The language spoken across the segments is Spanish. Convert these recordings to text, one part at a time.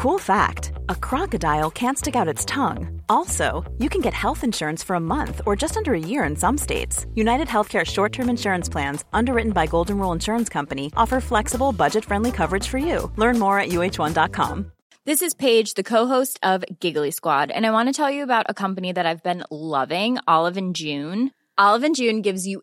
Cool fact a crocodile can't stick out its tongue. Also, you can get health insurance for a month or just under a year in some states. United Healthcare short term insurance plans, underwritten by Golden Rule Insurance Company, offer flexible, budget friendly coverage for you. Learn more at uh1.com. This is Paige, the co-host of Giggly Squad, and I want to tell you about a company that I've been loving, Olive and June. Olive and June gives you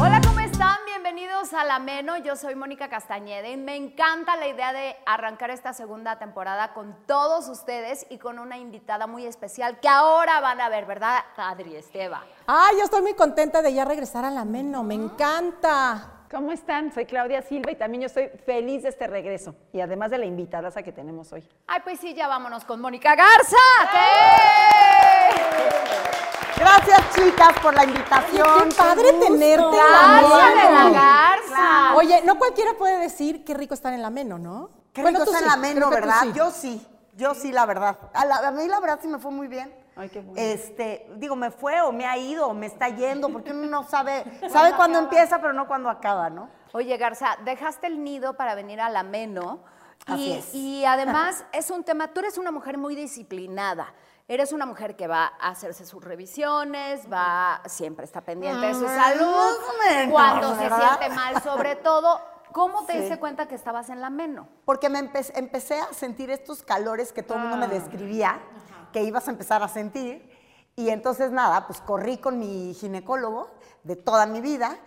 Hola, ¿cómo están? Bienvenidos a La Meno. Yo soy Mónica Castañeda y me encanta la idea de arrancar esta segunda temporada con todos ustedes y con una invitada muy especial que ahora van a ver, ¿verdad, Adri Esteba? Ay, yo estoy muy contenta de ya regresar a la Meno, me encanta. ¿Cómo están? Soy Claudia Silva y también yo estoy feliz de este regreso y además de la invitada que tenemos hoy. Ay, pues sí, ya vámonos con Mónica Garza. Gracias, chicas, por la invitación. Qué padre gusto. tenerte en la Garza de Meno. la Garza. Oye, no cualquiera puede decir qué rico estar en la Meno, ¿no? Qué Bueno, rico está sí, en la meno, ¿verdad? sí. Yo sí, yo sí, la verdad. A, la- a mí la verdad sí me fue muy bien. Ay, qué bueno. Este, digo, me fue o me ha ido o me está yendo, porque uno no sabe, sabe cuándo empieza, pero no cuándo acaba, ¿no? Oye, Garza, dejaste el nido para venir a la Meno. Así Y, es. y además es un tema, tú eres una mujer muy disciplinada. Eres una mujer que va a hacerse sus revisiones, va, siempre está pendiente de su Mm, salud. cuando se siente mal, sobre todo. ¿Cómo te Sí. diste cuenta que estabas en la Meno? Porque me empe- empecé a sentir estos calores que todo el mundo me describía, que ibas a empezar a sentir. Y entonces nada, pues corrí con mi ginecólogo de toda mi vida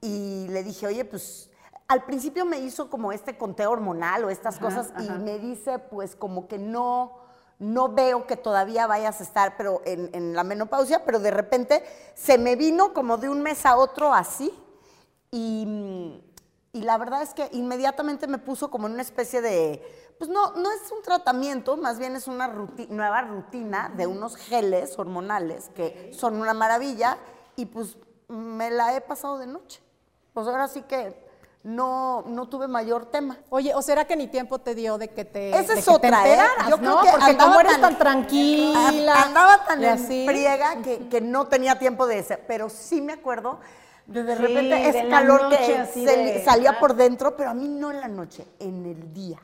y le dije, oye, pues al principio me hizo como este conteo hormonal o estas cosas y me dice, pues como que no, no veo que todavía vayas a estar pero en, en la menopausia, pero de repente se me vino como de un mes a otro así y, y la verdad es que inmediatamente me puso como en una especie de, pues no, no es un tratamiento, más bien es una nueva rutina de unos geles hormonales que son una maravilla y pues me la he pasado de noche. Pues ahora sí que no, no tuve mayor tema. Oye, ¿o será que ni tiempo te dio de que te, Esa es otra, ¿eh? Yo creo ¿no? que Porque como eres tan- tan, tranquila. Andaba tan en friega que, que no tenía tiempo de ese, pero sí me acuerdo de de Sí, repente ese calor que de- salía por dentro, pero a mí no en la noche, en el día,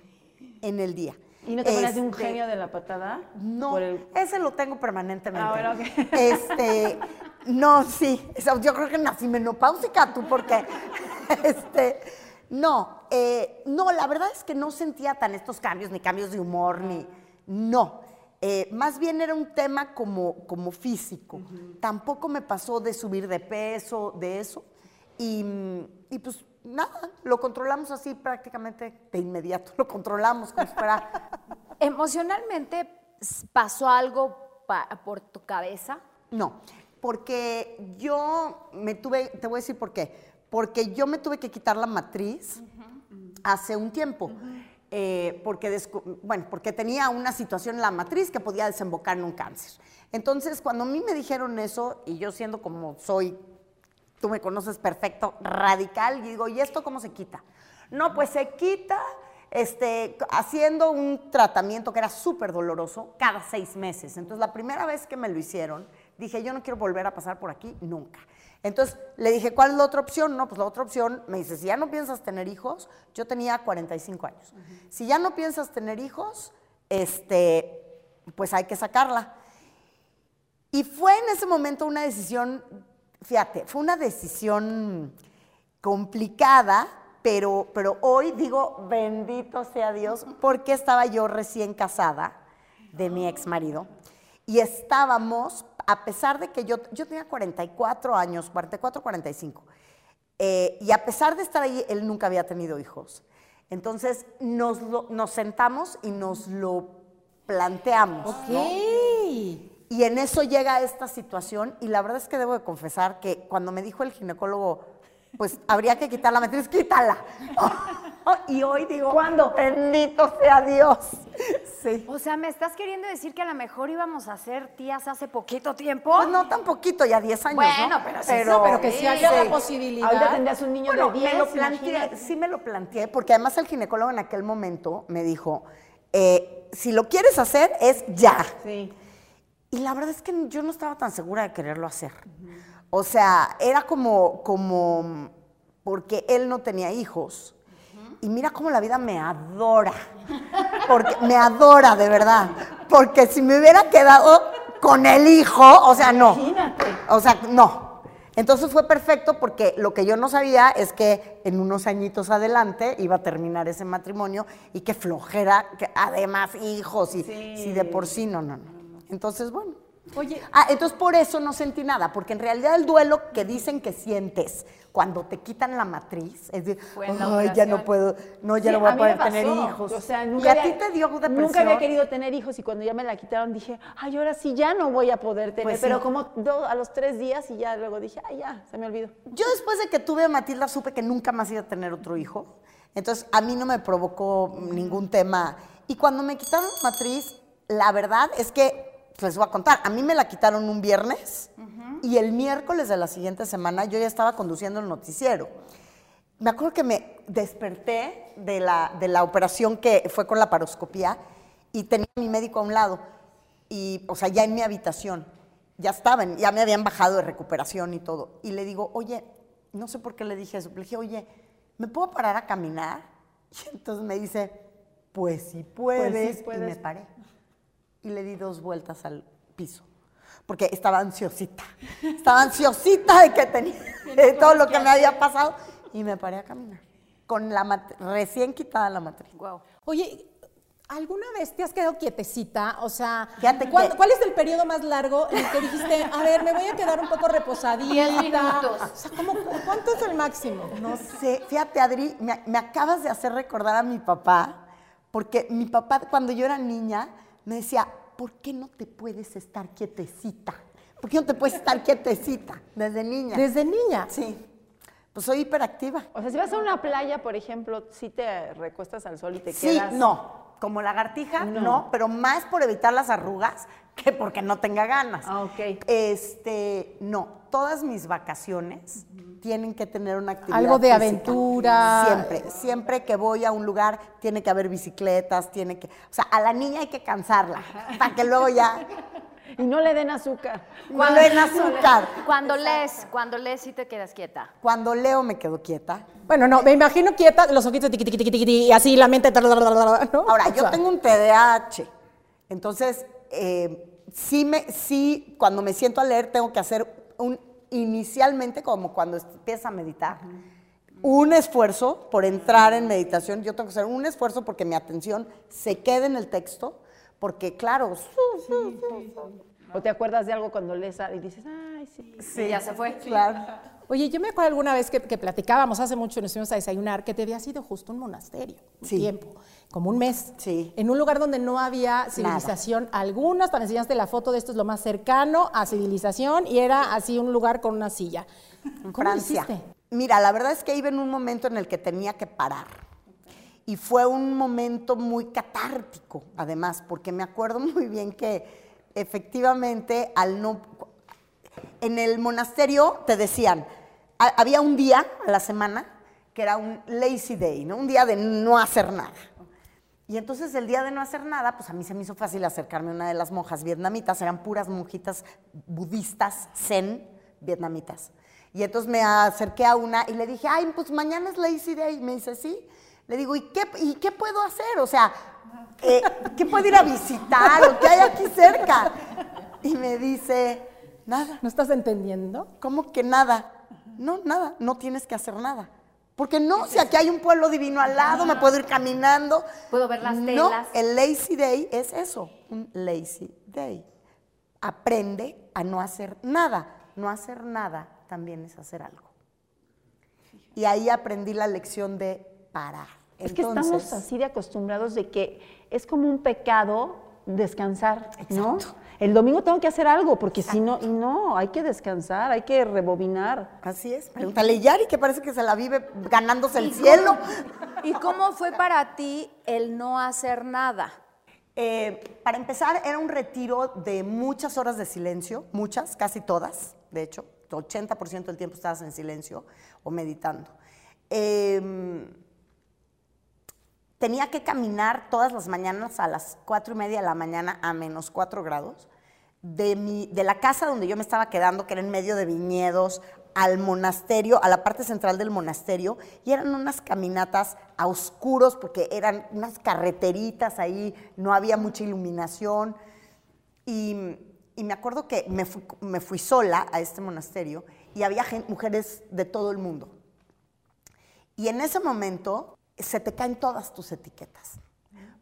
en el día. ¿Y no te ponías de un Este, genio de la patada? No, el- ese lo tengo permanentemente. Ah, bueno, ok. Este, no, sí, yo creo que nací menopáusica tú, porque, este, no, eh, no, la verdad es que no sentía tan estos cambios, ni cambios de humor, ni, no. Eh, más bien era un tema como, como físico. Tampoco me pasó de subir de peso, de eso. Y, y pues nada, lo controlamos así prácticamente de inmediato. Lo controlamos como si fuera ¿Emocionalmente pasó algo por tu cabeza? No, porque yo me tuve, te voy a decir por qué, porque yo me tuve que quitar la matriz hace un tiempo, eh, porque, bueno, porque tenía una situación en la matriz que podía desembocar en un cáncer. Entonces, cuando a mí me dijeron eso, y yo siendo como soy, tú me conoces perfecto, radical, y digo, ¿y esto cómo se quita? No, pues se quita este, haciendo un tratamiento que era súper doloroso cada seis meses. Entonces, la primera vez que me lo hicieron, dije, yo no quiero volver a pasar por aquí nunca. Entonces le dije, ¿cuál es la otra opción? No, pues la otra opción me dice, si ya no piensas tener hijos, yo tenía 45 años. Si ya no piensas tener hijos, este, pues hay que sacarla. Y fue en ese momento una decisión, fíjate, fue una decisión complicada, pero, pero hoy digo, bendito sea Dios, porque estaba yo recién casada de mi ex marido y estábamos, a pesar de que yo, yo tenía 44 años, 44, 45, eh, y a pesar de estar ahí, él nunca había tenido hijos. Entonces nos, nos sentamos y nos lo planteamos. Y en eso llega esta situación y la verdad es que debo de confesar que cuando me dijo el ginecólogo, pues habría que quitar la matriz, quítala. y hoy digo, ¿Cuándo? Bendito sea Dios. Sí. O sea, ¿me estás queriendo decir que a lo mejor íbamos a ser tías hace poquito tiempo? Pues no tan poquito, ya 10 años, Bueno, ¿no? pero sí, No, pero que sí Sí. la posibilidad. Ahorita tendrías un niño Bueno, de 10, me lo planteé, imagínate. sí me lo planteé, porque además el ginecólogo en aquel momento me dijo, eh, si lo quieres hacer, es ya. Sí. Y la verdad es que yo no estaba tan segura de quererlo hacer. O sea, era como, como, porque él no tenía hijos. Y mira cómo la vida me adora. Porque me adora, de verdad. Porque si me hubiera quedado con el hijo, o sea, no. O sea, no. Entonces fue perfecto porque lo que yo no sabía es que en unos añitos adelante iba a terminar ese matrimonio y que flojera, que además hijos y si de por sí, no, no, no. Entonces, bueno. Oye, Ah, entonces por eso no sentí nada, porque en realidad el duelo que dicen que sientes cuando te quitan la matriz es de, Fue en la ay, ya no operación". puedo, no, ya Sí, no voy a poder tener hijos. O sea, ¿Y nunca a ti había- te dio depresión? Nunca había querido tener hijos y cuando ya me la quitaron dije, ay, ahora sí ya no voy a poder tener. Pues Pero sí. como do- a los tres días y ya luego dije, ay, ya, se me olvidó. Yo después de que tuve a Matilda supe que nunca más iba a tener otro hijo. Entonces a mí no me provocó ningún tema. Y cuando me quitaron la matriz, la verdad es que, les voy a contar, a mí me la quitaron un viernes y el miércoles de la siguiente semana yo ya estaba conduciendo el noticiero. Me acuerdo que me desperté de la, de la operación que fue con la paroscopía y tenía a mi médico a un lado. Y, o sea, ya en mi habitación. Ya estaban, ya me habían bajado de recuperación y todo. Y le digo, oye, no sé por qué le dije eso. Le dije, oye, ¿me puedo parar a caminar? Y entonces me dice, pues sí puedes. Y me paré. Y le di dos vueltas al piso. Porque estaba ansiosita. Estaba ansiosita de que tenía de todo lo que me había pasado. Y me paré a caminar. Con la recién quitada la matriz. Oye, ¿alguna vez te has quedado quietecita? O sea, Fíjate ¿cuál, cuál es el periodo más largo en el que dijiste, a ver, me voy a quedar un poco reposadita? O sea, ¿cómo, ¿cuánto es el máximo? No sé, fíjate Adri, me, me acabas de hacer recordar a mi papá, porque mi papá cuando yo era niña me decía, ¿por qué no te puedes estar quietecita? ¿Por qué no te puedes estar quietecita desde niña? Desde niña. Sí, pues soy hiperactiva. O sea, si vas a una playa, por ejemplo, si te recuestas al sol y te Sí, quedas. no, como lagartija, no. pero más por evitar las arrugas que porque no tenga ganas. Ah, ok. Este, no, todas mis vacaciones tienen que tener una actividad Algo de física. aventura. Siempre, siempre que voy a un lugar tiene que haber bicicletas, tiene que, o sea, a la niña hay que cansarla para que luego ya Y no le den azúcar. no le den azúcar. Cuando lees, cuando lees sí te quedas quieta. Cuando leo me quedo quieta. Bueno, no, me imagino quieta, los ojitos tiqui, tiqui, tiqui, tiqui, y así la mente. ¿no? Ahora, O yo sea, tengo un TDAH, entonces eh, sí, me, sí, cuando me siento a leer tengo que hacer un, inicialmente como cuando empieza a meditar, un esfuerzo por entrar en meditación, yo tengo que hacer un esfuerzo porque mi atención se quede en el texto, porque claro, O te acuerdas de algo cuando lees y dices, ay, sí. sí, ya se fue. Claro. Oye, yo me acuerdo alguna vez que, que platicábamos hace mucho, nos fuimos a desayunar, que te había sido justo un monasterio, un Sí. tiempo, como un mes, Sí. en un lugar donde no había civilización alguna, hasta me enseñaste la foto de esto es lo más cercano a civilización y era así un lugar con una silla. en ¿Cómo lo Francia. hiciste? Mira, la verdad es que iba en un momento en el que tenía que parar. Y fue un momento muy catártico, además, porque me acuerdo muy bien que efectivamente al no... En el monasterio te decían, ha- había un día a la semana que era un lazy day, ¿no? Un día de no hacer nada. Y entonces el día de no hacer nada, pues a mí se me hizo fácil acercarme a una de las monjas vietnamitas, eran puras monjitas budistas zen vietnamitas. Y entonces me acerqué a una y le dije, ay, pues mañana es Lazy Day. Y me dice, sí. Le digo, ¿y qué, ¿y qué puedo hacer? O sea, eh, ¿qué puedo ir a visitar o qué hay aquí cerca? Y me dice, nada. ¿No estás entendiendo? ¿Cómo que nada? No, nada, no tienes que hacer nada. Porque no, si aquí hay un pueblo divino al lado, me puedo ir caminando. Puedo ver las No, telas. el lazy day es eso, un lazy day. Aprende a no hacer nada. No hacer nada también es hacer algo. Y ahí aprendí la lección de parar. Es que estamos así de acostumbrados de que es como un pecado descansar, ¿no? El domingo tengo que hacer algo, porque si no, y no, hay que descansar, hay que rebobinar. Así es. Pregúntale Yari, que parece que se la vive ganándose el cielo. ¿Y cómo fue para ti el no hacer nada? Eh, para empezar, era un retiro de muchas horas de silencio, muchas, casi todas, de hecho, 80% del tiempo estabas en silencio o meditando. Eh, tenía que caminar todas las mañanas a las cuatro y media de la mañana a menos cuatro grados, de, mi, de la casa donde yo me estaba quedando, que era en medio de viñedos, al monasterio, a la parte central del monasterio, y eran unas caminatas a oscuros, porque eran unas carreteritas ahí, no había mucha iluminación. Y, y me acuerdo que me fui, me fui sola a este monasterio y había gen- mujeres de todo el mundo. Y en ese momento se te caen todas tus etiquetas.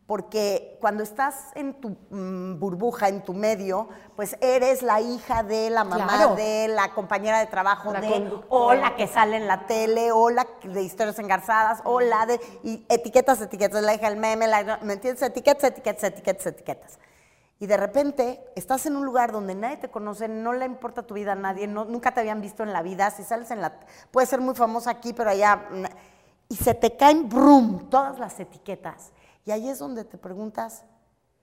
Porque cuando estás en tu mm, burbuja, en tu medio, pues eres la hija de la mamá Claro. de la compañera de trabajo La de, o la que sale en la tele, o la de historias engarzadas, o la de y etiquetas, etiquetas, la hija del meme, la- ¿me entiendes? Etiquetas, etiquetas, etiquetas, etiquetas. Y de repente estás en un lugar donde nadie te conoce, no le importa tu vida a nadie, no- nunca te habían visto en la vida, si sales en la... Puedes ser muy famosa aquí, pero allá... Y se te caen, brum, todas las etiquetas. Y ahí es donde te preguntas,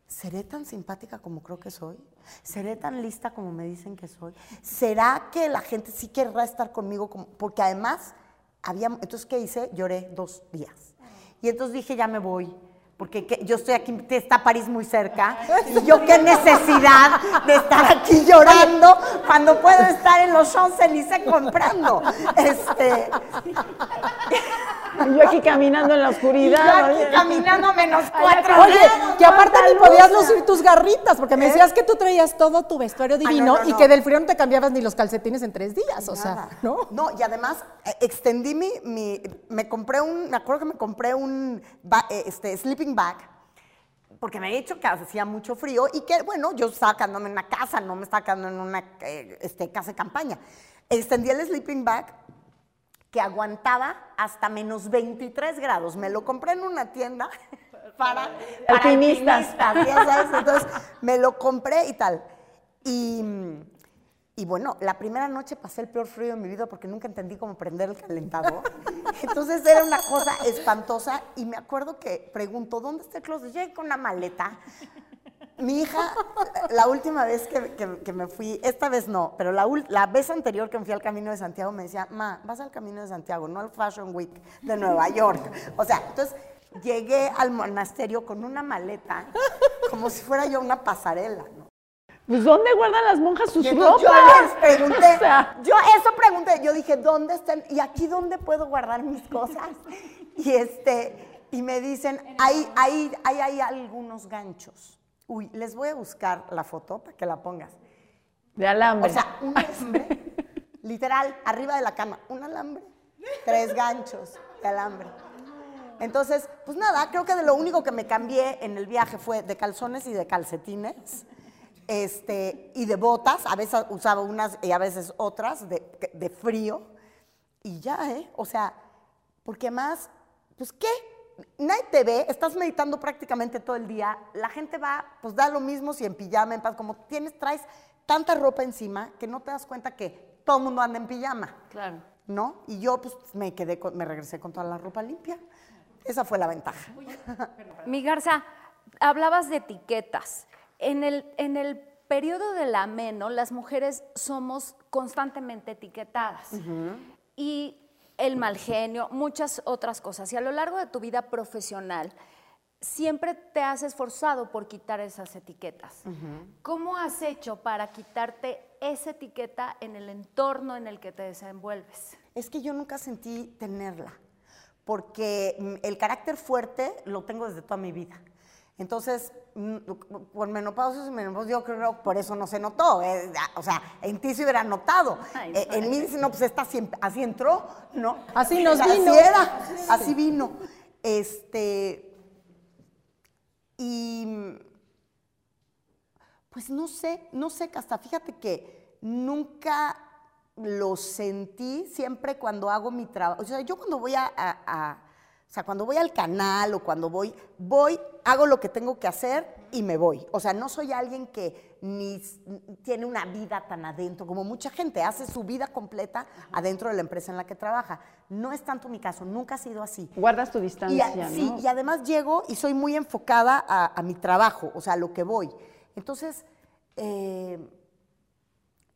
¿seré tan simpática como creo que soy? ¿Seré tan lista como me dicen que soy? ¿Será que la gente sí querrá estar conmigo? como- Porque además, había... Entonces, ¿qué hice? Lloré dos días. Y entonces dije, ya me voy. Porque yo estoy aquí, está París muy cerca. Y yo qué necesidad de estar aquí llorando cuando puedo estar en los Champs-Élysées comprando. Este, Y yo aquí caminando en la y yo oscuridad. aquí caminando a menos cuatro Oye, grados, que aparte ni podías lucir tus garritas, porque me decías que tú traías todo tu vestuario no, divino no, y que del frío no te cambiabas ni los calcetines en tres días, o sea. ¿no? No, y además eh, extendí mi, mi- me compré un, me acuerdo que me compré un eh, este, sleeping bag, porque me había dicho que hacía mucho frío y que, bueno, yo estaba quedándome en una casa, no me estaba quedando en una eh, este, casa de campaña. Extendí el sleeping bag que aguantaba hasta menos 23 grados. Me lo compré en una tienda para, para Alpinistas. alpinistas, ya sabes. Entonces, me lo compré y tal. Y, y bueno, la primera noche pasé el peor frío de mi vida porque nunca entendí cómo prender el calentador. Entonces era una cosa espantosa y me acuerdo que pregunto, ¿dónde está el closet? Llegué con una maleta. Mi hija, la última vez que, que- que me fui, esta vez no, pero la, la vez anterior que me fui al Camino de Santiago me decía, ma, vas al Camino de Santiago, no al Fashion Week de Nueva York. O sea, entonces llegué al monasterio con una maleta, como si fuera yo una pasarela, ¿no? Pues ¿dónde guardan las monjas sus ropas? yo les pregunté, O sea, yo eso pregunté, yo dije, ¿dónde están? ¿Y aquí dónde puedo guardar mis cosas? Y este, y me dicen, ahí hay algunos ganchos. Uy, les voy a buscar la foto para que la pongas. de alambre. O sea, un alambre, literal, arriba de la cama, un alambre, tres ganchos de alambre. Entonces, pues nada, creo que de lo único que me cambié en el viaje fue de calzones y de calcetines. Este, y de botas, a veces usaba unas y a veces otras de, de frío. Y ya, ¿eh? O sea, porque más, pues qué, te ve, estás meditando prácticamente todo el día, la gente va, pues da lo mismo si en pijama, en paz, como tienes, traes tanta ropa encima que no te das cuenta que todo el mundo anda en pijama. Claro. ¿No? Y yo pues me quedé, con- me regresé con toda la ropa limpia. Esa fue la ventaja. Mi Garza, hablabas de etiquetas. En el, en el periodo del ameno, las mujeres somos constantemente etiquetadas. Y el mal genio, muchas otras cosas. Y a lo largo de tu vida profesional, siempre te has esforzado por quitar esas etiquetas. ¿Cómo has hecho para quitarte esa etiqueta en el entorno en el que te desenvuelves? Es que yo nunca sentí tenerla, porque mm, el carácter fuerte lo tengo desde toda mi vida. Entonces, por menopausia y menopausia, yo creo que por eso no se notó. eh, o sea, en ti se hubiera notado. Ay, Eh, en mí, no, pues esta así, así entró, ¿no? Así nos Así vino. era, así vino. Este. Y. Pues no sé, no sé, Casta. Fíjate que nunca lo sentí siempre cuando hago mi trabajo. O sea, yo cuando voy a, a- a- o sea, cuando voy al canal o cuando voy, voy, hago lo que tengo que hacer y me voy. O sea, no soy alguien que ni tiene una vida tan adentro, como mucha gente hace su vida completa adentro de la empresa en la que trabaja. No es tanto mi caso, nunca ha sido así. Guardas tu Y, distancia, a- ¿no? sí, y además llego y soy muy enfocada a, a mi trabajo, o sea, a lo que voy. Entonces, eh,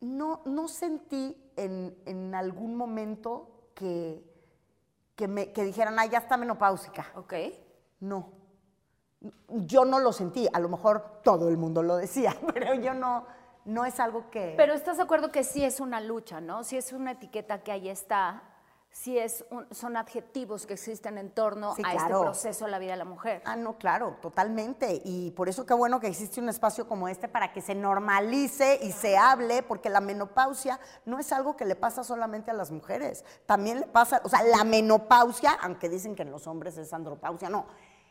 no, no sentí en, en algún momento que, que, me, que dijeran, ah, ya está menopáusica. ¿Ok? No. Yo no lo sentí, a lo mejor todo el mundo lo decía, pero yo no, no es algo que... Pero estás de acuerdo que sí es una lucha, ¿no? Sí es una etiqueta que ahí está, sí es un- son adjetivos que existen en torno Sí, a este proceso de la vida de la mujer. Ah, no, claro, totalmente. Y por eso qué bueno que existe un espacio como este para que se normalice y se hable, porque la menopausia no es algo que le pasa solamente a las mujeres. También le pasa, o sea, la menopausia, aunque dicen que en los hombres es andropausia, no.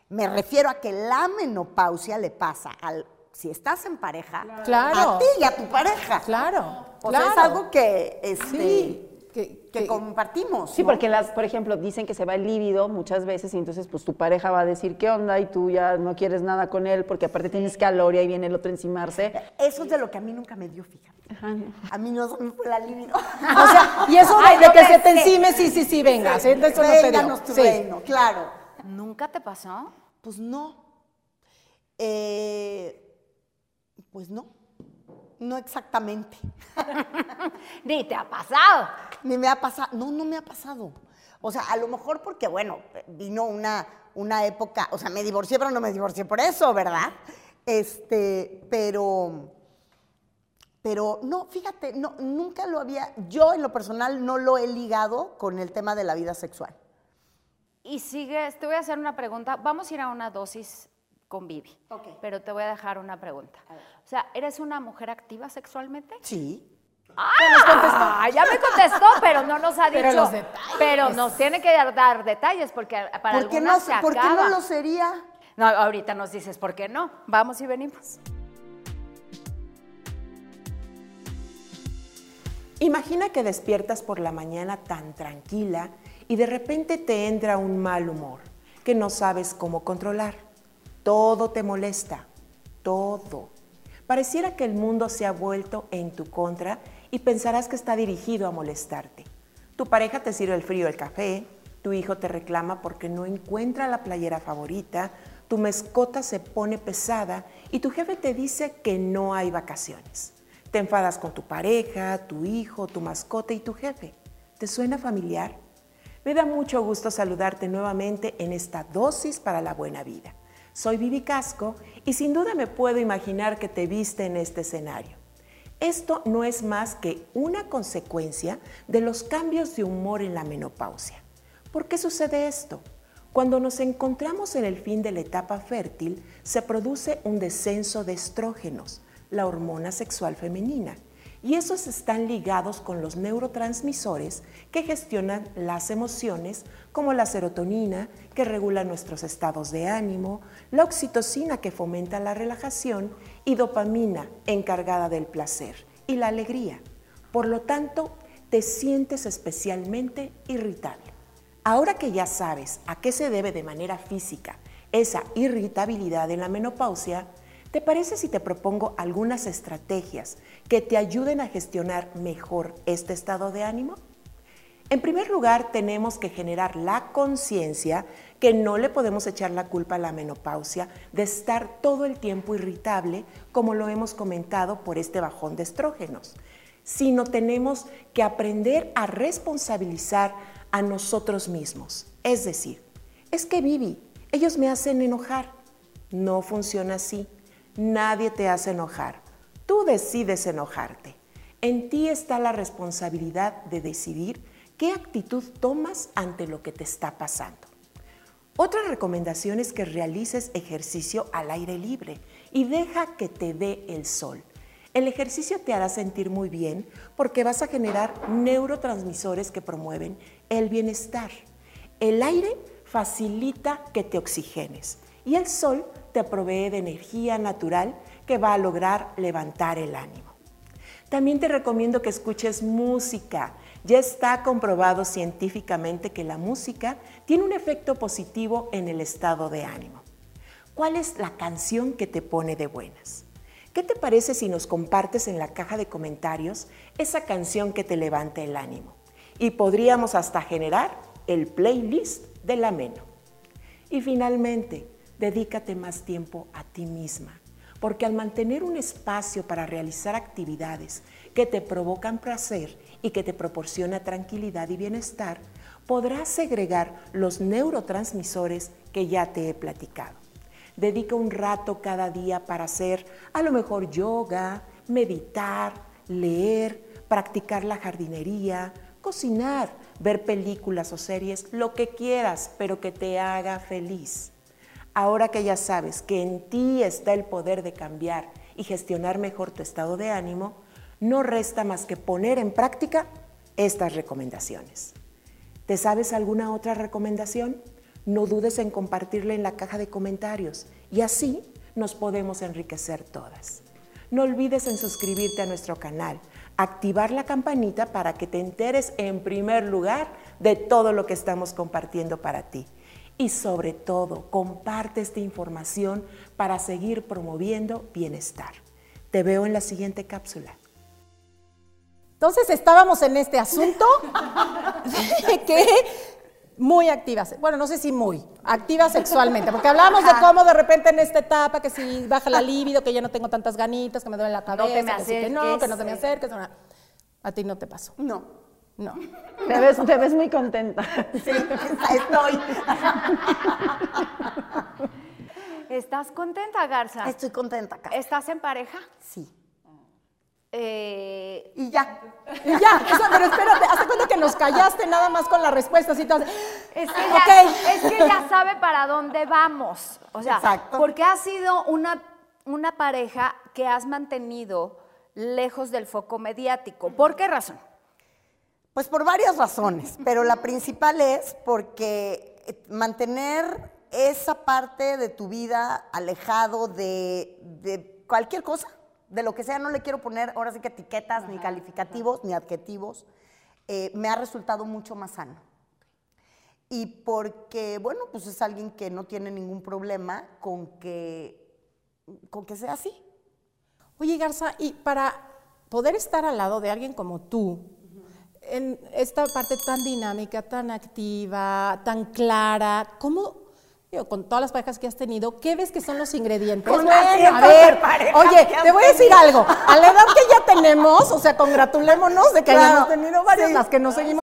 Me refiero a que la menopausia le pasa al, si estás en pareja, Claro. a ti y a tu pareja. Claro. O sea, es algo que, este, Sí, que- que que- compartimos. Sí, ¿no? porque las, por ejemplo, dicen que se va el líbido muchas veces y entonces pues tu pareja va a decir qué onda y tú ya no quieres nada con él porque aparte tienes calor y ahí viene el otro a encimarse. Eso es de lo que a mí nunca me dio, fíjate. A mí no me fue la libido. O sea, y eso de, Ay, de no que se te encime, sí, sí, sí, venga. sí, eso no se dio. Vénganos tu Sí. claro. ¿Nunca te pasó? Pues no. Eh, pues no. No exactamente. Ni te ha pasado. Ni me ha pasado. No, no me ha pasado. O sea, a lo mejor porque, bueno, vino una, una época, o sea, me divorcié, pero no me divorcié por eso, ¿verdad? Este, pero, pero no, fíjate, no, nunca lo había, yo en lo personal no lo he ligado con el tema de la vida sexual. Y sigues, te voy a hacer una pregunta. Vamos a ir a una dosis con Vivi. Ok. Pero te voy a dejar una pregunta. O sea, ¿eres una mujer activa sexualmente? Sí. ¡Ah! Ya me contestó, pero no nos ha dicho. Pero los detalles. Pero nos tiene que dar, dar detalles porque para ¿Por qué, no, se ¿Por qué no lo sería? No, ahorita nos dices por qué no. Vamos y venimos. Imagina que despiertas por la mañana tan tranquila y de repente te entra un mal humor que no sabes cómo controlar. Todo te molesta, todo. Pareciera que el mundo se ha vuelto en tu contra y pensarás que está dirigido a molestarte. Tu pareja te sirve el frío del café, tu hijo te reclama porque no encuentra la playera favorita, tu mascota se pone pesada y tu jefe te dice que no hay vacaciones. Te enfadas con tu pareja, tu hijo, tu mascota y tu jefe. ¿Te suena familiar? Me da mucho gusto saludarte nuevamente en esta dosis para la buena vida. Soy Vivi Casco y sin duda me puedo imaginar que te viste en este escenario. Esto no es más que una consecuencia de los cambios de humor en la menopausia. ¿Por qué sucede esto? Cuando nos encontramos en el fin de la etapa fértil, se produce un descenso de estrógenos, la hormona sexual femenina, y esos están ligados con los neurotransmisores que gestionan las emociones, como la serotonina, que regula nuestros estados de ánimo, la oxitocina, que fomenta la relajación, y dopamina, encargada del placer y la alegría. Por lo tanto, te sientes especialmente irritable. Ahora que ya sabes a qué se debe de manera física esa irritabilidad en la menopausia, ¿te parece si te propongo algunas estrategias que te ayuden a gestionar mejor este estado de ánimo? En primer lugar, tenemos que generar la conciencia que no le podemos echar la culpa a la menopausia de estar todo el tiempo irritable, como lo hemos comentado por este bajón de estrógenos, sino tenemos que aprender a responsabilizar a nosotros mismos. Es decir, es que Vivi, ellos me hacen enojar. No funciona así. Nadie te hace enojar. Tú decides enojarte. En ti está la responsabilidad de decidir qué actitud tomas ante lo que te está pasando. Otra recomendación es que realices ejercicio al aire libre y deja que te dé el sol. El ejercicio te hará sentir muy bien porque vas a generar neurotransmisores que promueven el bienestar. El aire facilita que te oxigenes y el sol te provee de energía natural que va a lograr levantar el ánimo. También te recomiendo que escuches música. Ya está comprobado científicamente que la música tiene un efecto positivo en el estado de ánimo. ¿Cuál es la canción que te pone de buenas? ¿Qué te parece si nos compartes en la caja de comentarios esa canción que te levanta el ánimo? Y podríamos hasta generar el playlist del ameno. Y finalmente, dedícate más tiempo a ti misma, porque al mantener un espacio para realizar actividades que te provocan placer y que te proporciona tranquilidad y bienestar, podrás segregar los neurotransmisores que ya te he platicado. Dedica un rato cada día para hacer a lo mejor yoga, meditar, leer, practicar la jardinería, cocinar, ver películas o series, lo que quieras, pero que te haga feliz. Ahora que ya sabes que en ti está el poder de cambiar y gestionar mejor tu estado de ánimo, no resta más que poner en práctica estas recomendaciones. ¿Te sabes alguna otra recomendación? no dudes en compartirla en la caja de comentarios y así nos podemos enriquecer todas. No olvides en suscribirte a nuestro canal, activar la campanita para que te enteres en primer lugar de todo lo que estamos compartiendo para ti. Y sobre todo, comparte esta información para seguir promoviendo bienestar. Te veo en la siguiente cápsula. Entonces estábamos en este asunto que muy activas, bueno, no sé si muy, activas sexualmente, porque hablábamos de cómo de repente en esta etapa, que si baja la libido, que ya no tengo tantas ganitas, que me duele la cabeza, que, que no, que no te me acerques. A ti no te pasó. No. No. Te ves, te ves muy contenta. Sí, estoy. ¿Estás contenta, Garza? Estoy contenta, Garza. ¿Estás en pareja? Sí. Eh, y ya. Y ya, pero espérate, ¿hace cuenta que nos callaste nada más con la respuesta? Así es, que ya, es que ya sabe para dónde vamos. O sea, Exacto. porque has sido una, una pareja que has mantenido lejos del foco mediático. ¿Por qué razón? Pues por varias razones, pero la principal es porque eh, mantener esa parte de tu vida alejado de, de cualquier cosa de lo que sea, no le quiero poner ahora sí que etiquetas, ni calificativos, ni adjetivos, eh, me ha resultado mucho más sano. Y porque, bueno, pues es alguien que no tiene ningún problema con que, con que sea así. Oye, Garza, y para poder estar al lado de alguien como tú, en esta parte tan dinámica, tan activa, tan clara, ¿cómo con todas las parejas que has tenido, ¿qué ves que son los ingredientes? Bueno, a ver, oye, te voy a decir algo. A la edad que ya tenemos, o sea, congratulémonos de que hayamos tenido varias las que nos seguimos.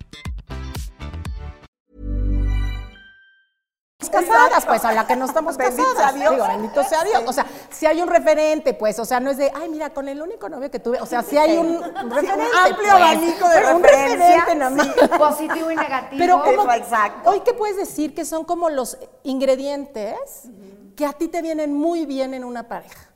casadas, pues a la que no estamos Bendito casadas. sea Dios. Digo, bendito sea Dios. O sea, si hay un referente, pues, o sea, no es de, ay, mira, con el único novio que tuve, o sea, si hay un referente. amplio pues, abanico de pero un referente nada más. Positivo y negativo. Pero como, Exacto. hoy qué puedes decir que son como los ingredientes que a ti te vienen muy bien en una pareja.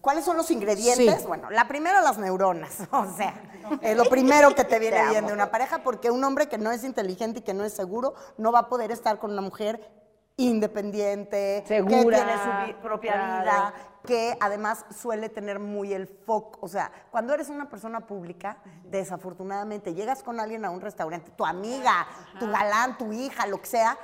¿Cuáles son los ingredientes? Sí. Bueno, la primera, las neuronas. O sea, es lo primero que te viene bien de una pareja, porque un hombre que no es inteligente y que no es seguro no va a poder estar con una mujer independiente, que Segura, tiene su propia claro. vida, que además suele tener muy el foco. O sea, cuando eres una persona pública, desafortunadamente llegas con alguien a un restaurante, tu amiga, tu galán, tu hija, lo que sea,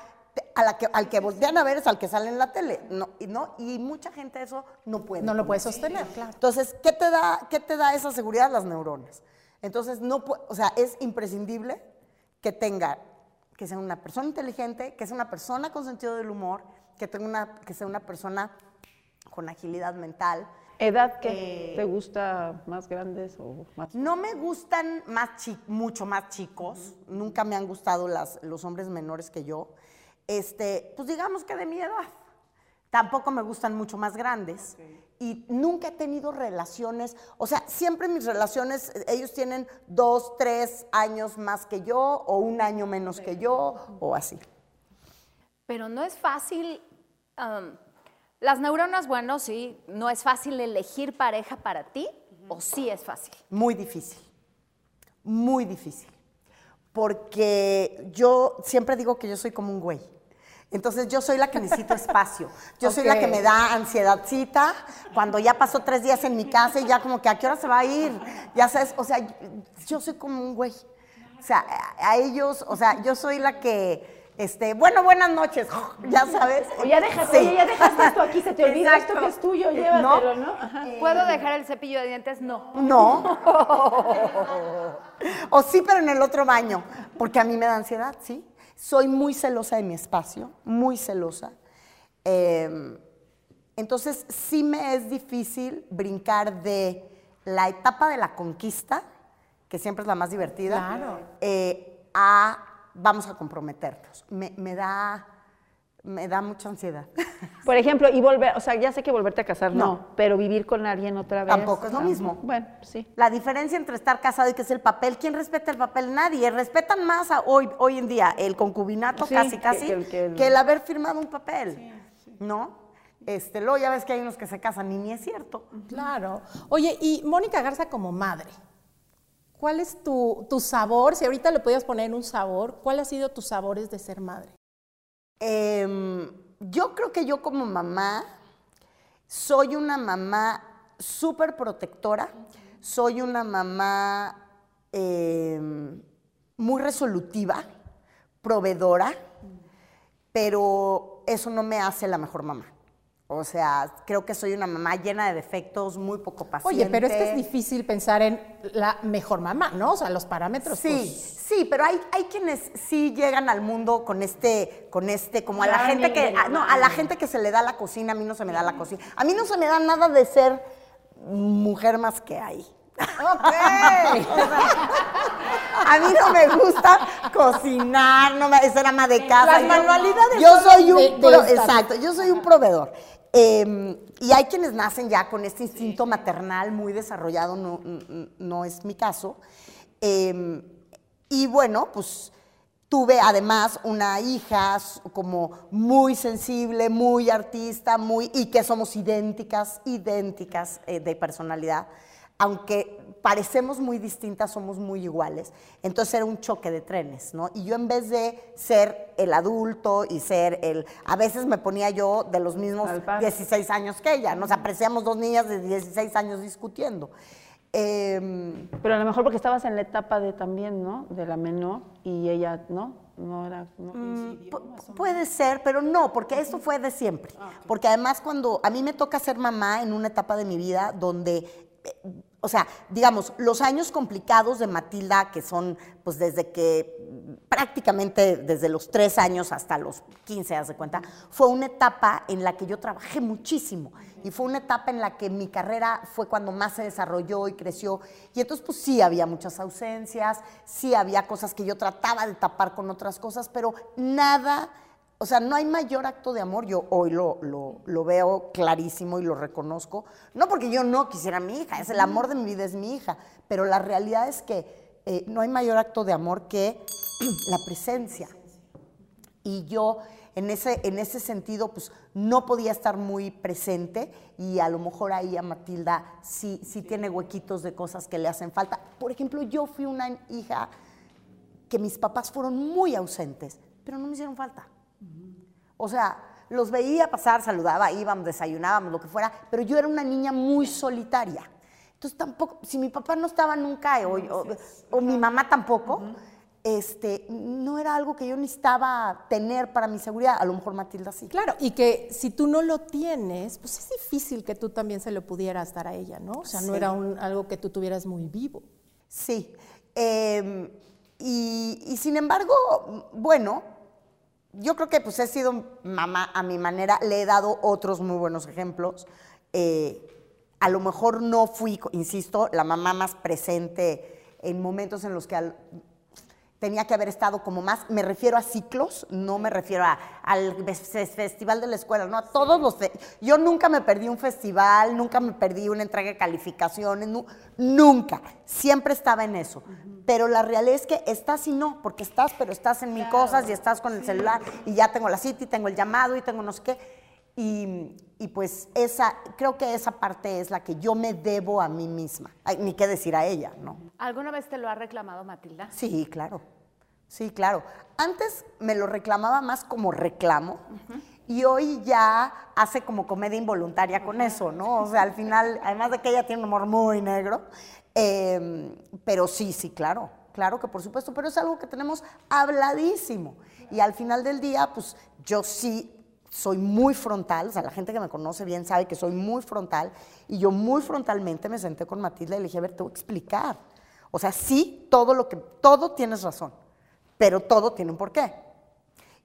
a la que, al que voltean a ver es al que sale en la tele. No, y, no, y mucha gente eso no puede. No lo eso. sostener, claro. Entonces, ¿qué te da, qué te da esa seguridad? Las neuronas. Entonces, no, o sea, es imprescindible que tenga, que sea una persona inteligente, que sea una persona con sentido del humor, que, tenga una, que sea una persona con agilidad mental. ¿Edad que te gusta más grandes o más? No me gustan más chi- mucho más chicos, nunca me han gustado las, los hombres menores que yo. Este, pues digamos que de mi edad. Tampoco me gustan mucho más grandes. Y nunca he tenido relaciones, o sea, siempre mis relaciones, eh, ellos tienen dos, tres años más que yo, o un año menos que yo, o así. Pero no es fácil. um, las neuronas, bueno, sí, no es fácil elegir pareja para ti, o sí es fácil. Muy difícil, muy difícil. Porque yo siempre digo que yo soy como un güey. Entonces yo soy la que necesito espacio. Yo soy la que me da ansiedadcita cuando ya pasó tres días en mi casa y ya como que a qué hora se va a ir. Ya sabes, o sea, yo soy como un güey. O sea, a, ellos, o sea, yo soy la que, este, bueno, buenas noches, ya sabes. O ya dejas, Sí. oye, ya dejaste esto aquí, se te olvidó esto que es tuyo, llévatelo, ¿no? Ajá. ¿Puedo dejar el cepillo de dientes? No. No. o sí, pero en el otro baño, porque a mí me da ansiedad, ¿sí? Soy muy celosa de mi espacio, muy celosa. Eh, entonces, sí me es difícil brincar de la etapa de la conquista, que siempre es la más divertida, Claro. eh, a vamos a comprometernos. Me, me da, me da mucha ansiedad. Por ejemplo, y volver, o sea, ya sé que volverte a casar no, No. pero vivir con alguien otra vez. Tampoco es lo mismo. Bueno, sí. La diferencia entre estar casado y que es el papel, ¿quién respeta el papel? Nadie. Respetan más a hoy, hoy en día el concubinato Sí, casi, casi, que el- que el- que el haber firmado un papel. ¿No? Este, luego ya ves que hay unos que se casan y ni es cierto. Claro. Oye, y Mónica Garza como madre, ¿cuál es tu, tu sabor? Si ahorita le podías poner un sabor, ¿cuál ha sido tus sabores de ser madre? Em, yo creo que yo como mamá soy una mamá súper protectora, soy una mamá em, muy resolutiva, proveedora, pero eso no me hace la mejor mamá. O sea, creo que soy una mamá llena de defectos, muy poco paciente. Oye, pero es que es difícil pensar en la mejor mamá, ¿no? O sea, los parámetros. Sí, pues, sí, pero hay, hay quienes sí llegan al mundo con este, con este, como a la gente que, de la a- no, a la gente que se le da la cocina, a mí no se me da la cocina. A mí no se me da nada de ser mujer más que ahí. A mí no me gusta cocinar, no me, ser ama de casa. Las Yo- manualidades Yo soy un, de- de pro- estas. exacto, yo soy un proveedor. Eh, y hay quienes nacen ya con este instinto maternal muy desarrollado, no, no es mi caso. Eh, y bueno, pues tuve además una hija como muy sensible, muy artista, muy, y que somos idénticas, idénticas eh, de personalidad. Aunque parecemos muy distintas, somos muy iguales. Entonces era un choque de trenes, ¿no? Y yo en vez de ser el adulto y ser el... A veces me ponía yo de los mismos Al par. 16 años que ella. Nos apreciamos dos niñas de 16 años discutiendo. Em, Pero a lo mejor porque estabas en la etapa de también, ¿no? De la menor y ella, ¿no? no era, no coincidió, o puede ser, pero no, porque eso fue de siempre. Porque además cuando a mí me toca ser mamá en una etapa de mi vida donde, eh, o sea, digamos, los años complicados de Matilda, que son pues desde que prácticamente desde los tres años hasta los 15, haz de cuenta, fue una etapa en la que yo trabajé muchísimo. Y fue una etapa en la que mi carrera fue cuando más se desarrolló y creció. Y entonces, pues sí, había muchas ausencias, sí había cosas que yo trataba de tapar con otras cosas, pero nada, o sea, no hay mayor acto de amor. Yo hoy lo, lo- lo veo clarísimo y lo reconozco. No porque yo no quisiera a mi hija, es el amor de mi vida, es mi hija. Pero la realidad es que eh, no hay mayor acto de amor que la presencia. Y yo en ese, en ese sentido, pues no podía estar muy presente y a lo mejor ahí a Matilda sí, sí tiene huequitos de cosas que le hacen falta. Por ejemplo, yo fui una hija que mis papás fueron muy ausentes, pero no me hicieron falta. O sea, los veía pasar, saludaba, íbamos, desayunábamos, lo que fuera, pero yo era una niña muy solitaria. Entonces tampoco, si mi papá no estaba nunca o, o- o mi mamá tampoco, este, no era algo que yo necesitaba tener para mi seguridad. A lo mejor Matilda sí. Claro, y que si tú no lo tienes, pues es difícil que tú también se lo pudieras dar a ella, ¿no? O sea, no Sí. era un- algo que tú tuvieras muy vivo. Sí. Eh, y, y sin embargo, bueno, yo creo que pues he sido mamá a mi manera, le he dado otros muy buenos ejemplos. Eh, a lo mejor no fui, insisto, la mamá más presente en momentos en los que tenía que haber estado como más, me refiero a ciclos, no me refiero a- al fes- festival de la escuela, no, a todos los, yo nunca me perdí un festival, nunca me perdí una entrega de calificaciones, nu- nunca, siempre estaba en eso, pero la realidad es que estás y no, porque estás, pero estás en mil cosas y estás con el celular y ya tengo la cita y tengo el llamado y tengo no sé qué, y, y pues esa, creo que esa parte es la que yo me debo a mí misma, Ay, ni qué decir a ella, ¿no? ¿Alguna vez te lo ha reclamado Matilda? Sí, claro. Sí, claro. Antes me lo reclamaba más como reclamo y hoy ya hace como comedia involuntaria con eso, ¿no? O sea, al final, además de que ella tiene un humor muy negro, eh, pero sí, sí, claro. Claro que por supuesto, pero es algo que tenemos habladísimo. Y al final del día, pues yo sí soy muy frontal, o sea, la gente que me conoce bien sabe que soy muy frontal, y yo muy frontalmente me senté con Matilda y le dije, a ver, te voy a explicar. O sea, sí, todo lo que, todo tienes razón, pero todo tiene un porqué.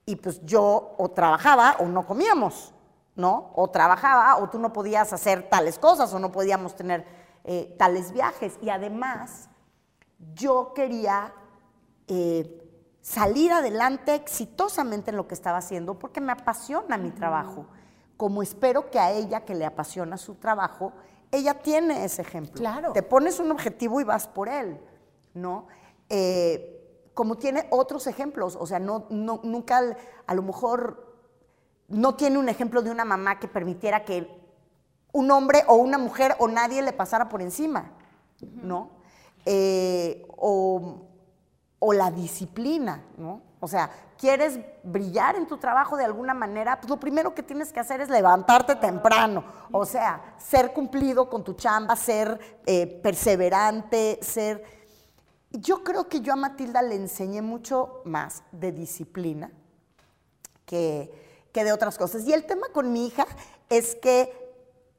Y pues yo o trabajaba o no comíamos, ¿no? O trabajaba o tú no podías hacer tales cosas o no podíamos tener eh, tales viajes. Y además, yo quería eh, salir adelante exitosamente en lo que estaba haciendo porque me apasiona mi trabajo. Como espero que a ella que le apasiona su trabajo, ella tiene ese ejemplo. Claro. Te pones un objetivo y vas por él, ¿no? Eh, como tiene otros ejemplos, o sea, no, no- nunca, a lo mejor, no tiene un ejemplo de una mamá que permitiera que un hombre o una mujer o nadie le pasara por encima, ¿no? Eh, o, o la disciplina, ¿no? O sea, quieres brillar en tu trabajo de alguna manera, pues lo primero que tienes que hacer es levantarte temprano, o sea, ser cumplido con tu chamba, ser eh, perseverante, ser... Yo creo que yo a Matilda le enseñé mucho más de disciplina que, que de otras cosas. Y el tema con mi hija es que,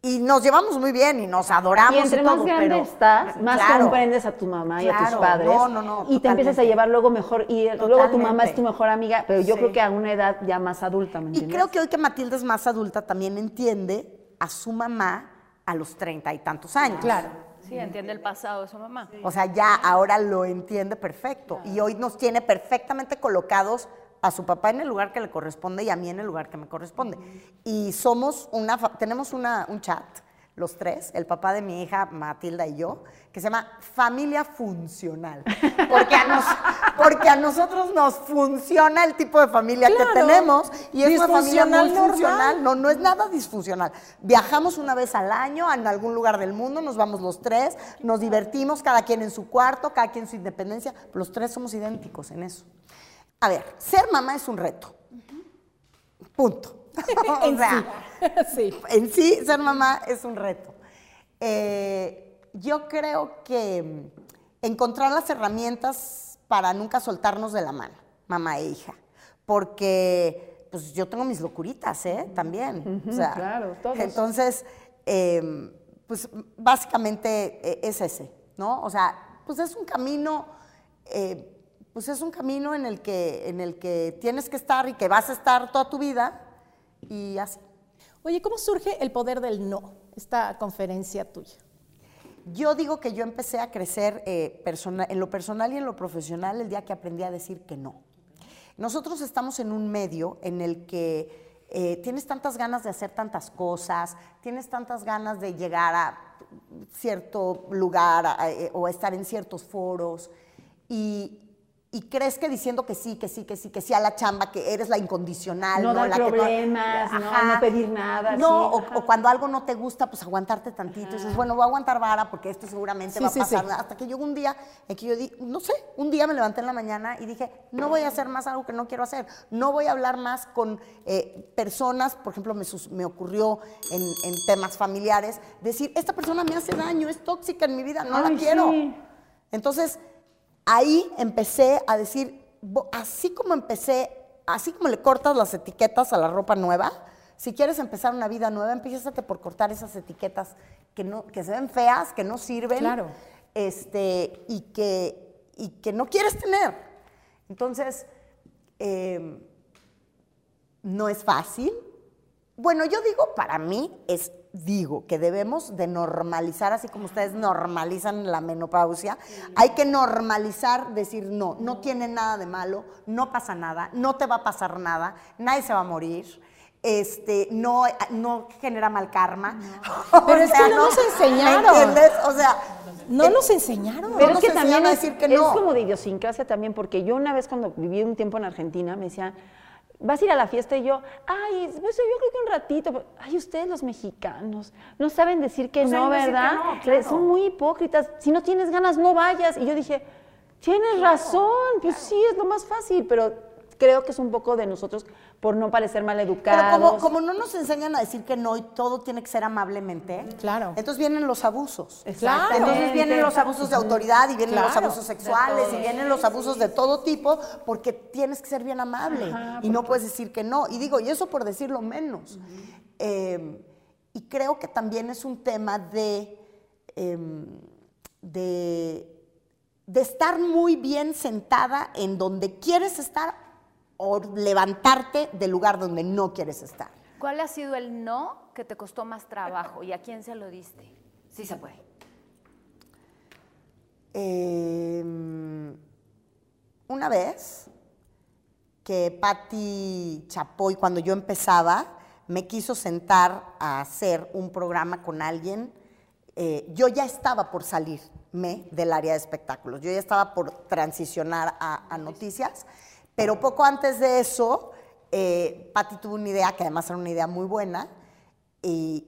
y nos llevamos muy bien y nos adoramos. Y entre más todo, grande pero- estás, más Claro. comprendes a tu mamá y a tus padres. no, no, no, y te empiezas a llevar luego mejor. Y luego tu mamá es tu mejor amiga, pero yo Sí. creo que a una edad ya más adulta, ¿me Y entiendes? creo que hoy que Matilda es más adulta también entiende a su mamá a los treinta y tantos años. Claro. Sí, entiende el pasado de su mamá. O sea, ya ahora lo entiende perfecto. Y hoy nos tiene perfectamente colocados a su papá en el lugar que le corresponde y a mí en el lugar que me corresponde. Y somos una, tenemos una, un chat, los tres, el papá de mi hija Matilda y yo, que se llama Familia Funcional. Porque a, nos- porque a nosotros nos funciona el tipo de familia que tenemos y es una familia muy normal. funcional. No, no es nada disfuncional. Viajamos una vez al año en algún lugar del mundo, nos vamos los tres, nos divertimos, cada quien en su cuarto, cada quien en su independencia. Los tres somos idénticos en eso. A ver, ser mamá es un reto. Punto. o sea, sí. en sí, ser mamá es un reto. Eh, yo creo que mm, encontrar las herramientas para nunca soltarnos de la mano. mamá e hija. Porque pues yo tengo mis locuritas, ¿eh? También. o sea, claro, todos. Entonces, eh, pues básicamente eh, es ese, ¿no? O sea, pues es un camino, eh, pues es un camino en el, que, en el que tienes que estar y que vas a estar toda tu vida y así. Oye, ¿cómo surge el poder del no? Esta conferencia tuya. Yo digo que yo empecé a crecer eh, persona- en lo personal y en lo profesional el día que aprendí a decir que no. Nosotros estamos en un medio en el que eh, tienes tantas ganas de hacer tantas cosas, tienes tantas ganas de llegar a cierto lugar a- eh, o estar en ciertos foros y, y crees que diciendo que sí, que sí, que sí, que sí a la chamba, que eres la incondicional. No dar La que problemas, no- no pedir nada, No, sí, o- o, cuando algo no te gusta, pues aguantarte tantito. Y dices, bueno, voy a aguantar vara porque esto seguramente Sí, va a sí, pasar. Hasta que llegó un día en que yo di, no sé, un día me levanté en la mañana y dije, no voy a hacer más algo que no quiero hacer. No voy a hablar más con eh, personas, por ejemplo, me, sus- me ocurrió en, en temas familiares, decir, esta persona me hace daño, es tóxica en mi vida, no Ay, la quiero. Entonces, ahí empecé a decir, así como empecé, así como le cortas las etiquetas a la ropa nueva, si quieres empezar una vida nueva, empiézate por cortar esas etiquetas que, no, que se ven feas, que no sirven, Claro. este, y, que, y que no quieres tener. Entonces, eh, no es fácil. Bueno, yo digo, para mí es, digo, que debemos de normalizar, así como ustedes normalizan la menopausia, hay que normalizar, decir, no, no tiene nada de malo, no pasa nada, no te va a pasar nada, nadie se va a morir. Este, no, no genera mal karma. Pero es que no nos enseñaron. ¿Me entiendes? O sea, No eh, nos enseñaron. No Pero es nos que enseñaron también a es, decir que es no. como de idiosincrasia también, porque yo una vez cuando viví un tiempo en Argentina me decían, vas a ir a la fiesta y yo, ay, pues yo creo que un ratito, pero, ay, ustedes los mexicanos no saben decir que No que ¿verdad? no, claro. Son muy hipócritas, si no tienes ganas no vayas. Y yo dije, tienes razón, pues sí, es lo más fácil, pero creo que es un poco de nosotros por no parecer Pero maleducados. como, como no nos enseñan a decir que no y todo tiene que ser amablemente, Claro. entonces vienen los abusos. Exactamente. Entonces vienen los abusos de autoridad y vienen los abusos sexuales y vienen los abusos de todo tipo porque tienes que ser bien amable y no puedes decir que no. Y digo, y eso por decirlo menos. Eh, y creo que también es un tema de, em, de, de estar muy bien sentada en donde quieres estar o levantarte del lugar donde no quieres estar. ¿Cuál ha sido el no que te costó más trabajo y a quién se lo diste? Sí se puede. Eh, una vez que Patti Chapoy, cuando yo empezaba, me quiso sentar a hacer un programa con alguien, eh, yo ya estaba por salirme del área de espectáculos, yo ya estaba por transicionar a, a noticias, pero poco antes de eso, eh, Patti tuvo una idea, que además era una idea muy buena, y,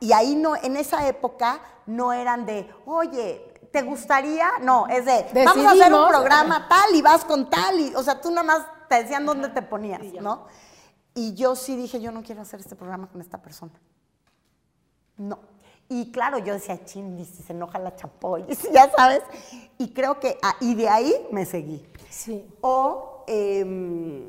y ahí no, en esa época no eran de, oye, ¿te gustaría? No, es de, vamos a hacer un programa tal y vas con tal, y, o sea, tú nada más te decían dónde te ponías, ¿no? Y yo sí dije, yo no quiero hacer este programa con esta persona. No. Y claro, yo decía, chin, y si se enoja la chapoy, ya sabes. Y creo que, ah, y de ahí me seguí. Sí. O em,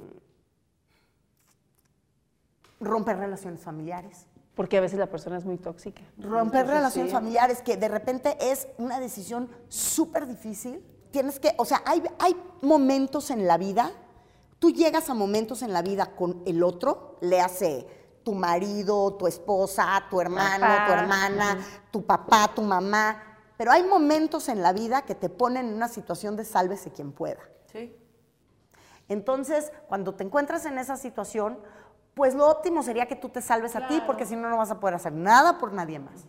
romper relaciones familiares. Porque a veces la persona es muy tóxica. Romper Entonces, relaciones sí. familiares, que de repente es una decisión súper difícil. Tienes que, o sea, hay, hay momentos en la vida, tú llegas a momentos en la vida con el otro, le hace tu marido, tu esposa, tu hermano, tu hermana, tu papá, tu mamá, pero hay momentos en la vida que te ponen en una situación de sálvese quien pueda. Sí. Entonces, cuando te encuentras en esa situación, pues lo óptimo sería que tú te salves a ti, porque si no, no vas a poder hacer nada por nadie más.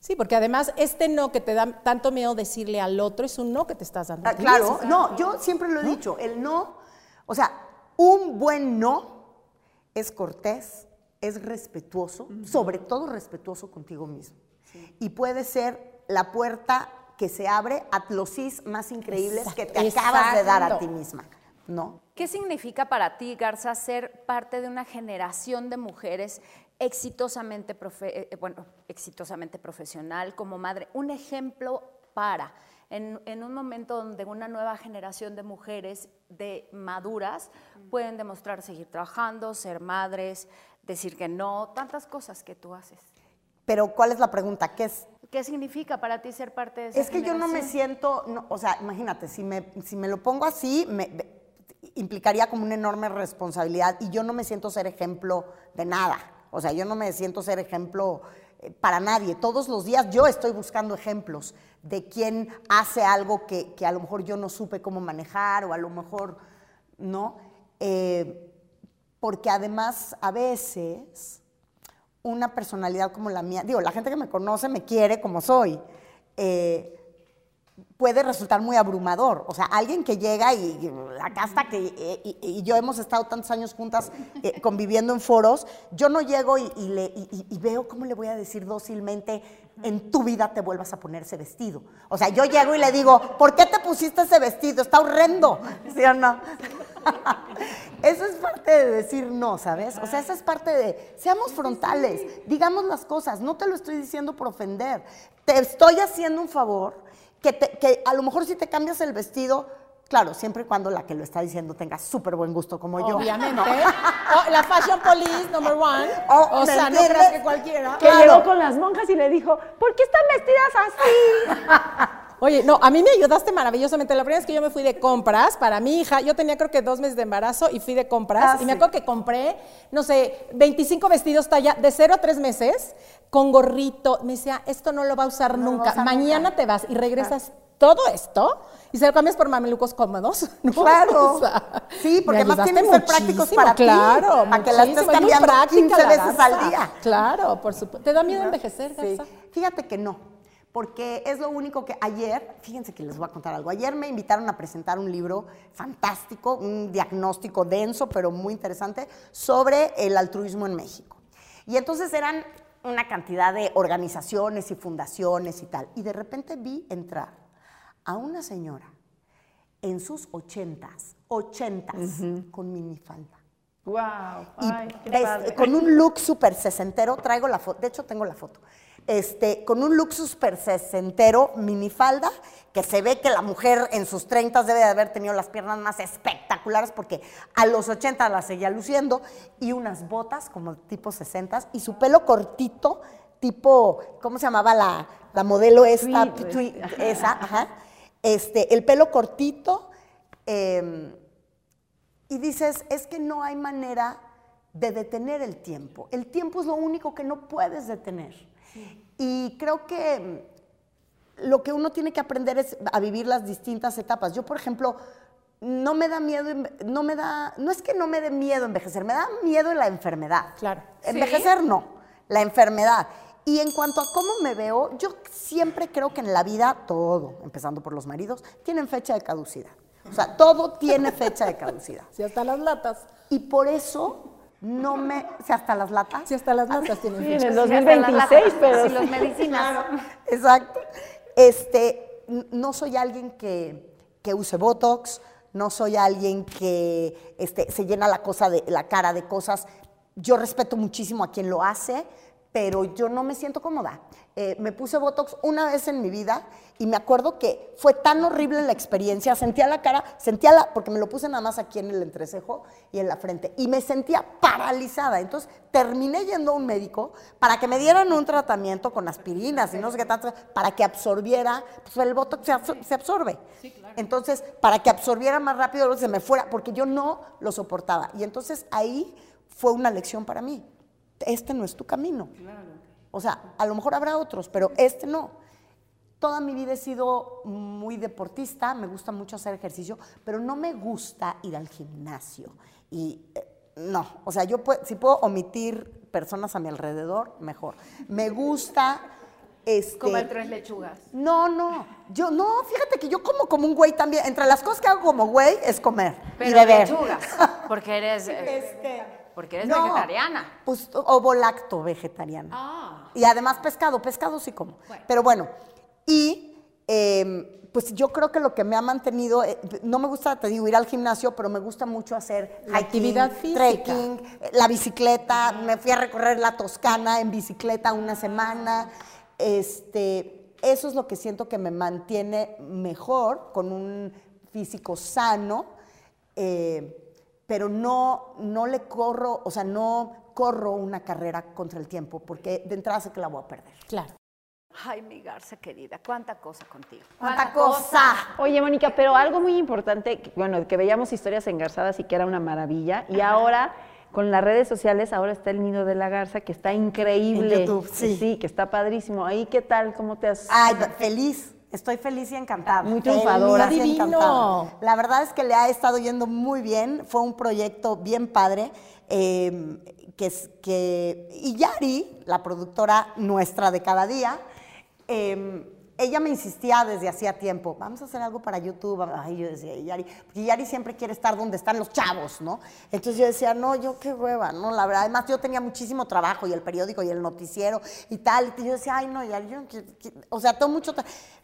Sí, porque además este no que te da tanto miedo decirle al otro es un no que te estás dando. Ah, claro, no, yo siempre lo he dicho, el no, o sea, un buen no es cortés, es respetuoso, sobre todo respetuoso contigo mismo. Y puede ser la puerta que se abre a los más increíbles que te Exacto, acabas de dar a ti misma, ¿no? ¿Qué significa para ti, Garza, ser parte de una generación de mujeres exitosamente, profe- eh, bueno, exitosamente profesional como madre? Un ejemplo para, en, en un momento donde una nueva generación de mujeres de maduras pueden demostrar seguir trabajando, ser madres, decir que no, tantas cosas que tú haces. Pero ¿cuál es la pregunta? ¿Qué es? ¿Qué significa para ti ser parte de esa Es que yo no me siento, no, o sea, imagínate, si me, si me lo pongo así, me- implicaría como una enorme responsabilidad y yo no me siento ser ejemplo de nada. O sea, yo no me siento ser ejemplo eh, para nadie. Todos los días yo estoy buscando ejemplos de quién hace algo que, que a lo mejor yo no supe cómo manejar o a lo mejor no. Eh, porque además a veces una personalidad como la mía, digo, la gente que me conoce me quiere como soy, eh, puede resultar muy abrumador. O sea, alguien que llega y, acá está que, eh, y, y yo hemos estado tantos años juntas eh, conviviendo en foros, yo no llego y, y le- veo cómo le voy a decir dócilmente, en tu vida te vuelvas a poner ese vestido. O sea, yo llego y le digo, ¿por qué te pusiste ese vestido? Está horrendo. ¿Sí o no? Eso es parte de decir no, ¿sabes? O sea, esa es parte de, seamos frontales, digamos las cosas, no te lo estoy diciendo por ofender, te estoy haciendo un favor, que, te- que a lo mejor si te cambias el vestido, claro, siempre y cuando la que lo está diciendo tenga súper buen gusto como yo. Obviamente. La Fashion Police, number one. Oh, o ¿me sea, no entiendes? creas que cualquiera. Que llegó con las monjas y le dijo, ¿por qué están vestidas así? Oye, no, a mí me ayudaste maravillosamente. La primera vez que yo me fui de compras para mi hija, yo tenía creo que dos meses de embarazo y fui de compras. Ah, y me acuerdo que compré, no sé, 25 vestidos talla de 0 a 3 meses con gorrito. Me decía, esto no lo va a usar No a nunca. usar Mañana nunca. te vas y regresas todo esto y se lo cambias por mamelucos cómodos. ¿no? Claro. O sea, Sí, porque además tienen que ser prácticos para ti, claro, para que la estés cambiando práctica 15 la veces al día. Claro, por supuesto. ¿Te da miedo envejecer, Sí. Garza? Fíjate que no, porque es lo único que ayer, fíjense que les voy a contar algo, ayer me invitaron a presentar un libro fantástico, un diagnóstico denso, pero muy interesante, sobre el altruismo en México. Y entonces eran una cantidad de organizaciones y fundaciones y tal, y de repente vi entrar a una señora en sus ochentas, ochentas, con minifalda. Wow, Y ay, qué es- padre. con un look súper sesentero, traigo la foto, de hecho tengo la foto, este, con un look súper sesentero, minifalda, que se ve que la mujer en sus 30 debe de haber tenido las piernas más espectaculares porque a los 80 las seguía luciendo, y unas botas como tipo 60 y su pelo cortito, tipo, ¿cómo se llamaba la, la modelo esta? Esa, ajá. Este, el pelo cortito, em, y dices, es que no hay manera de detener el tiempo. El tiempo es lo único que no puedes detener. Y creo que lo que uno tiene que aprender es a vivir las distintas etapas. Yo, por ejemplo, no me da miedo, no me da, no es que no me dé miedo envejecer, me da miedo la enfermedad. Claro. Envejecer no, la enfermedad. Y en cuanto a cómo me veo, yo siempre creo que en la vida todo, empezando por los maridos, tienen fecha de caducidad. O sea, todo tiene fecha de caducidad. Si hasta las latas. Y por eso no me, si hasta las latas. Si hasta las latas tienen Sí, en el 2026, pero Si los medicinas. Exacto. Este, no soy alguien que, que use Botox, no soy alguien que este, se llena la, cosa de, la cara de cosas. Yo respeto muchísimo a quien lo hace, pero yo no me siento cómoda. Eh, me puse Botox una vez en mi vida y me acuerdo que fue tan horrible la experiencia. Sentía la cara, sentía la, porque me lo puse nada más aquí en el entrecejo y en la frente, y me sentía paralizada. Entonces terminé yendo a un médico para que me dieran un tratamiento con aspirinas y no sé qué tanto, para que absorbiera, pues el Botox se, absor- se absorbe. Entonces, para que absorbiera más rápido, se me fuera, porque yo no lo soportaba. Y entonces ahí fue una lección para mí. Este no es tu camino. O sea, a lo mejor habrá otros, pero este no. Toda mi vida he sido muy deportista, me gusta mucho hacer ejercicio, pero no me gusta ir al gimnasio. Y eh, no, o sea, yo pue- si puedo omitir personas a mi alrededor, mejor. Me gusta... Este, Comer tres lechugas. no, no, yo no, fíjate que yo como como un güey también. Entre las cosas que hago como güey es comer y Pero beber. lechugas. Porque eres, eh, Este, porque eres no, vegetariana. Pues ovo lacto vegetariana. Ah. Y además pescado, pescado sí como. Pero bueno, y em, pues yo creo que lo que me ha mantenido, eh, no me gusta, te digo, ir al gimnasio, pero me gusta mucho hacer La hiking, actividad física. trekking, eh, la bicicleta, me fui a recorrer la Toscana en bicicleta una semana. Este, eso es lo que siento que me mantiene mejor, con un físico sano. eh, pero no, no le corro, o sea, no corro una carrera contra el tiempo, porque de entrada sé que la voy a perder. Claro. Ay, mi Garza querida, cuánta cosa contigo. ¡Cuánta cosa! Oye, Mónica, pero algo muy importante, que, bueno, que veíamos historias engarzadas y que era una maravilla, y ahora con las redes sociales, ahora está el nido de la garza, que está increíble. En YouTube, sí. que está padrísimo. Ahí, ¿qué tal? ¿Cómo te has...? Ay, feliz. Estoy feliz y encantada. Muy triunfadora. Feliz encantada. La verdad es que le ha estado yendo muy bien. Fue un proyecto bien padre. eh, que, es- que, y Yari, la productora nuestra de cada día, eh, ella me insistía desde hacía tiempo, vamos a hacer algo para YouTube. Ay, yo decía, Yari, porque Yari siempre quiere estar donde están los chavos, ¿no? Entonces yo decía, no, yo qué hueva, ¿no? La verdad, además yo tenía muchísimo trabajo y el periódico y el noticiero y tal. Y yo decía, ay, no, Yari, yo, no quiero- quiero-". o sea, tengo mucho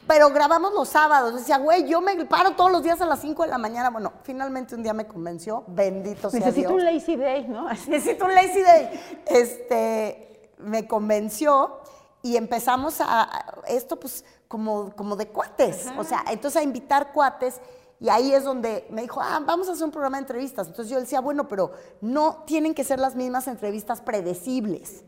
Pero grabamos los sábados. Decía, güey, yo me paro todos los días a las 5 de la mañana. Bueno, finalmente un día me convenció, bendito sea Necesito Dios un lazy day, ¿no? Necesito un lazy day. Este, me convenció y empezamos a, a- esto pues como, como de cuates, o sea, entonces a invitar cuates y ahí es donde me dijo, ah, vamos a hacer un programa de entrevistas. Entonces yo decía, bueno, pero no tienen que ser las mismas entrevistas predecibles.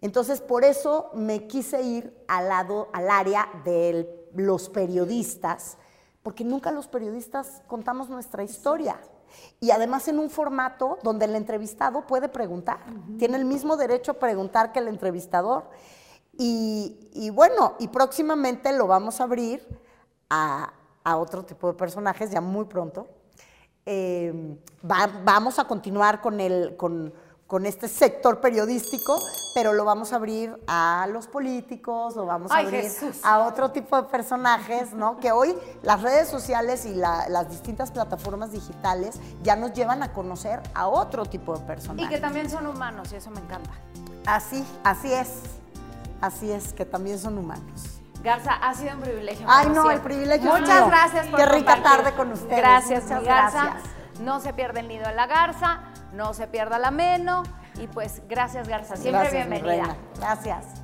Entonces por eso me quise ir al lado, al área de los periodistas, porque nunca los periodistas contamos nuestra historia. Y además en un formato donde el entrevistado puede preguntar. Tiene el mismo derecho a preguntar que el entrevistador. Y, y bueno, y próximamente lo vamos a abrir a, a otro tipo de personajes ya muy pronto. Eh, va- vamos a continuar con, el, con, con este sector periodístico, pero lo vamos a abrir a los políticos, lo vamos a Ay, abrir Jesús. a otro tipo de personajes, ¿no? Que hoy las redes sociales y la- las distintas plataformas digitales ya nos llevan a conocer a otro tipo de Y personajes. que también son humanos, y eso me encanta. Así, así es. Así es, que también son humanos. Garza, ha sido un privilegio. Ay, no, el privilegio es Muchas mío. gracias por Qué rica compartir. tarde con ustedes. Gracias, Muchas Garza. gracias. No se pierda el nido de la Garza, no se pierda la Meno. Y pues, gracias, Garza. Siempre Gracias, mi bienvenida. reina. Gracias.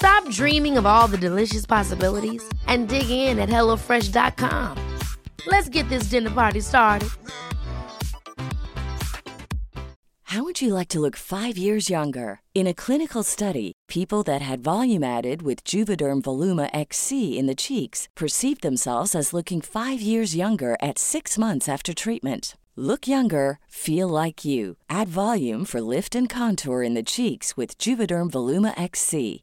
Stop dreaming of all the delicious possibilities and dig in at HelloFresh.com. Let's get this dinner party started. How would you like to look five years younger? In a clinical study, people that had volume added with Juvederm Voluma XC in the cheeks perceived themselves as looking five years younger at six months after treatment. Look younger, feel like you. Add volume for lift and contour in the cheeks with Juvederm Voluma XC.